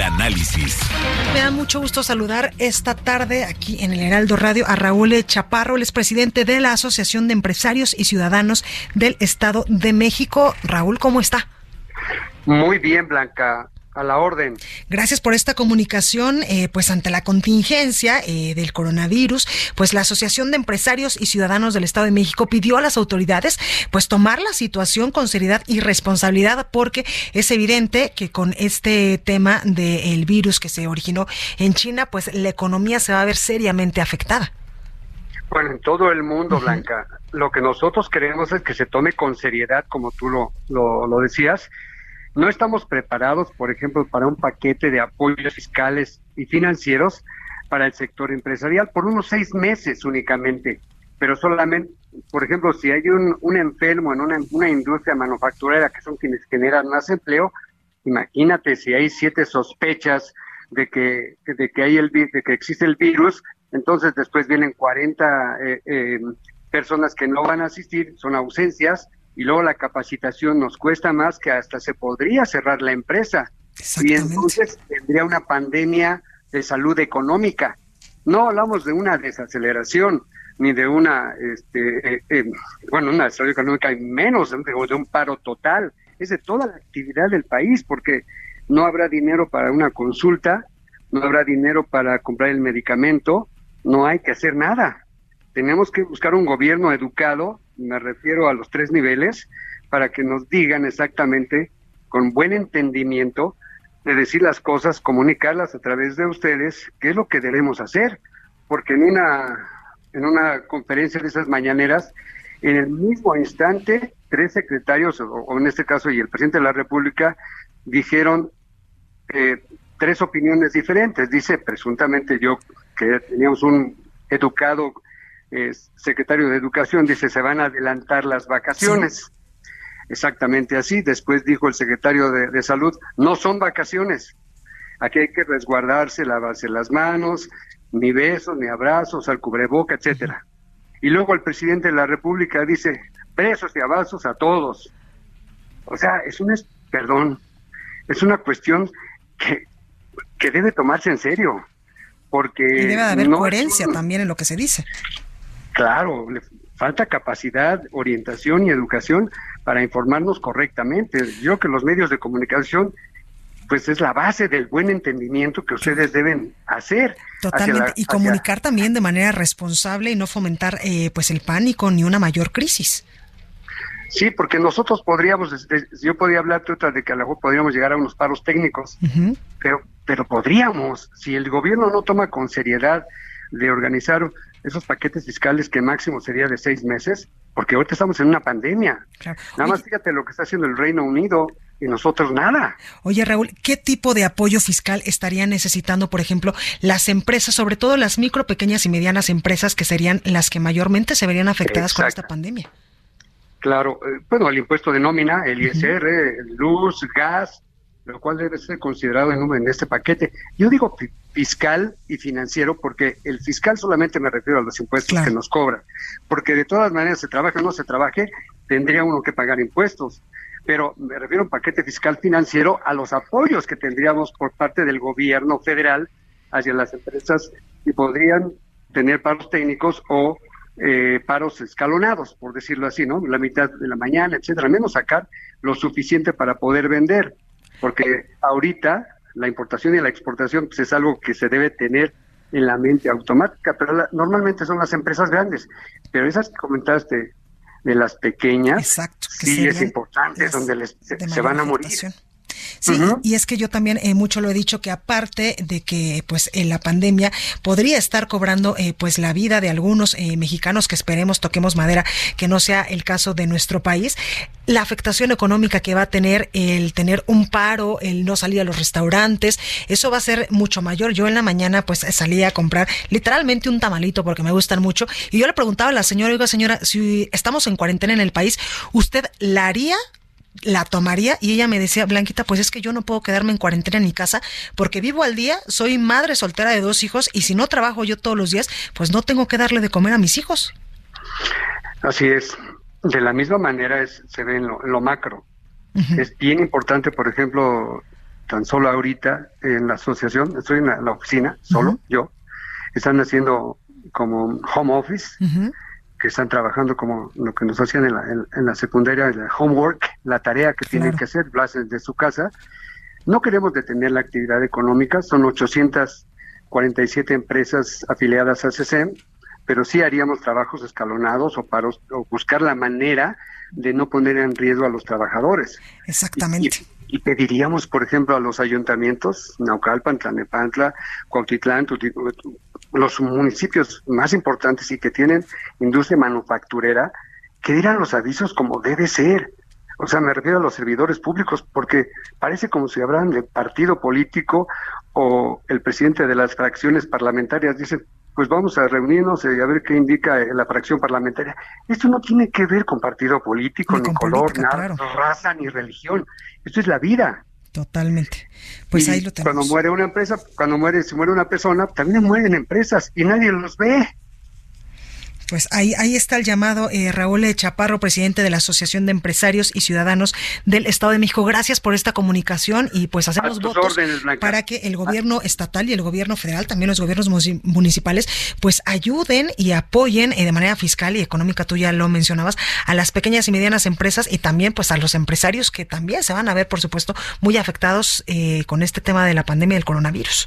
El análisis. Me da mucho gusto saludar esta tarde aquí en el Heraldo Radio a Raúl Chaparro, el presidente de la Asociación de Empresarios y Ciudadanos del Estado de México. Raúl, ¿cómo está? Muy bien, Blanca. A la orden. Gracias por esta comunicación. Eh, pues ante la contingencia eh, del coronavirus, pues la Asociación de Empresarios y Ciudadanos del Estado de México pidió a las autoridades pues tomar la situación con seriedad y responsabilidad porque es evidente que con este tema del virus que se originó en China, pues la economía se va a ver seriamente afectada. Bueno, en todo el mundo, Blanca, lo que nosotros queremos es que se tome con seriedad, como tú lo, lo, lo decías, no estamos preparados, por ejemplo, para un paquete de apoyos fiscales y financieros para el sector empresarial por unos seis meses únicamente. Pero solamente, por ejemplo, si hay un, enfermo en una, una industria manufacturera que son quienes generan más empleo, imagínate si hay siete sospechas de que, de que, hay el, de que existe el virus, entonces después vienen 40 eh, eh, personas que no van a asistir, son ausencias, y luego la capacitación nos cuesta más que hasta se podría cerrar la empresa. Y entonces tendría una pandemia de salud económica. No hablamos de una desaceleración ni de una, este, eh, eh, bueno, una salud económica y menos de, de un paro total. Es de toda la actividad del país porque no habrá dinero para una consulta, no habrá dinero para comprar el medicamento, no hay que hacer nada. Tenemos que buscar un gobierno educado me refiero a los tres niveles, para que nos digan exactamente, con buen entendimiento, de decir las cosas, comunicarlas a través de ustedes, qué es lo que debemos hacer, porque en una, en una conferencia de esas mañaneras, en el mismo instante, tres secretarios, o, en este caso y el presidente de la República, dijeron eh, tres opiniones diferentes. Dice, presuntamente yo, que teníamos un educado secretario de Educación, dice, se van a adelantar las vacaciones. Exactamente así. Después dijo el secretario de, Salud, no son vacaciones. Aquí hay que resguardarse, lavarse las manos, ni besos, ni abrazos, al cubreboca, etcétera. Y luego el presidente de la República dice, besos y abrazos a todos. O sea, es un, perdón, es una cuestión que, que debe tomarse en serio. Porque y debe haber coherencia también en lo que se dice. Claro, le falta capacidad, orientación y educación para informarnos correctamente. Yo creo que los medios de comunicación pues es la base del buen entendimiento que ustedes deben hacer. Totalmente, y comunicar también de manera responsable y no fomentar eh, pues el pánico ni una mayor crisis. Sí, porque nosotros podríamos, yo podría hablarte otra de que a lo mejor podríamos llegar a unos paros técnicos, pero, pero podríamos, si el gobierno no toma con seriedad de organizar esos paquetes fiscales que máximo sería de seis meses, porque ahorita estamos en una pandemia. Nada más fíjate lo que está haciendo el Reino Unido y nosotros nada. Oye, Raúl, ¿qué tipo de apoyo fiscal estarían necesitando, por ejemplo, las empresas, sobre todo las micro, pequeñas y medianas empresas que serían las que mayormente se verían afectadas con esta pandemia? Claro, eh, bueno, el impuesto de nómina, el ISR, luz, gas, lo cual debe ser considerado en, en este paquete. Yo digo fiscal y financiero porque el fiscal solamente me refiero a los impuestos que nos cobran, porque de todas maneras se trabaje o no se trabaje, tendría uno que pagar impuestos. Pero me refiero a un paquete fiscal financiero a los apoyos que tendríamos por parte del gobierno federal hacia las empresas que podrían tener paros técnicos o eh, paros escalonados, por decirlo así, ¿no? La mitad de la mañana, etcétera, menos sacar lo suficiente para poder vender porque ahorita la importación y la exportación pues, es algo que se debe tener en la mente automática, pero normalmente son las empresas grandes, pero esas que comentaste de las pequeñas, sí es importante, donde les, se, van a morir. Sí, y es que yo también eh, mucho lo he dicho que aparte de que pues en la pandemia podría estar cobrando eh, pues la vida de algunos eh, mexicanos que esperemos toquemos madera que no sea el caso de nuestro país, la afectación económica que va a tener el tener un paro, el no salir a los restaurantes, eso va a ser mucho mayor. Yo en la mañana pues salí a comprar literalmente un tamalito porque me gustan mucho y yo le preguntaba a la señora, oiga señora, si estamos en cuarentena en el país, ¿usted la haría la tomaría y ella me decía, Blanquita, pues es que yo no puedo quedarme en cuarentena en mi casa porque vivo al día, soy madre soltera de dos hijos y si no trabajo yo todos los días, pues no tengo que darle de comer a mis hijos. Así es. De la misma manera es, se ve en lo, macro. Es bien importante, por ejemplo, tan solo ahorita en la asociación, estoy en la, oficina, solo yo, están haciendo como home office que están trabajando como lo que nos hacían en la, en, la secundaria, el homework, la tarea que tienen que hacer de su casa. No queremos detener la actividad económica, son 847 empresas afiliadas a CESEM, pero sí haríamos trabajos escalonados o, paros, o buscar la manera de no poner en riesgo a los trabajadores. Exactamente. Y, pediríamos, por ejemplo, a los ayuntamientos, Naucalpan, Tlanepantla, Cuautitlán, los municipios más importantes y que tienen industria manufacturera, que dieran los avisos como debe ser. O sea, me refiero a los servidores públicos, porque parece como si hablan de partido político o el presidente de las fracciones parlamentarias dice, pues vamos a reunirnos y a ver qué indica la fracción parlamentaria. Esto no tiene que ver con partido político, ni, color, nada, raza, ni religión. Esto es la vida. Totalmente. Pues ahí lo tenemos. Cuando muere una empresa, cuando muere, si muere una persona, también mueren empresas y nadie los ve. Pues ahí, ahí está el llamado eh, Raúl Chaparro, presidente de la Asociación de Empresarios y Ciudadanos del Estado de México. Gracias por esta comunicación y pues hacemos votos para que el gobierno estatal y el gobierno federal, también los gobiernos municipales, pues ayuden y apoyen eh, de manera fiscal y económica, tú ya lo mencionabas, a las pequeñas y medianas empresas y también pues a los empresarios que también se van a ver, por supuesto, muy afectados eh, con este tema de la pandemia del coronavirus.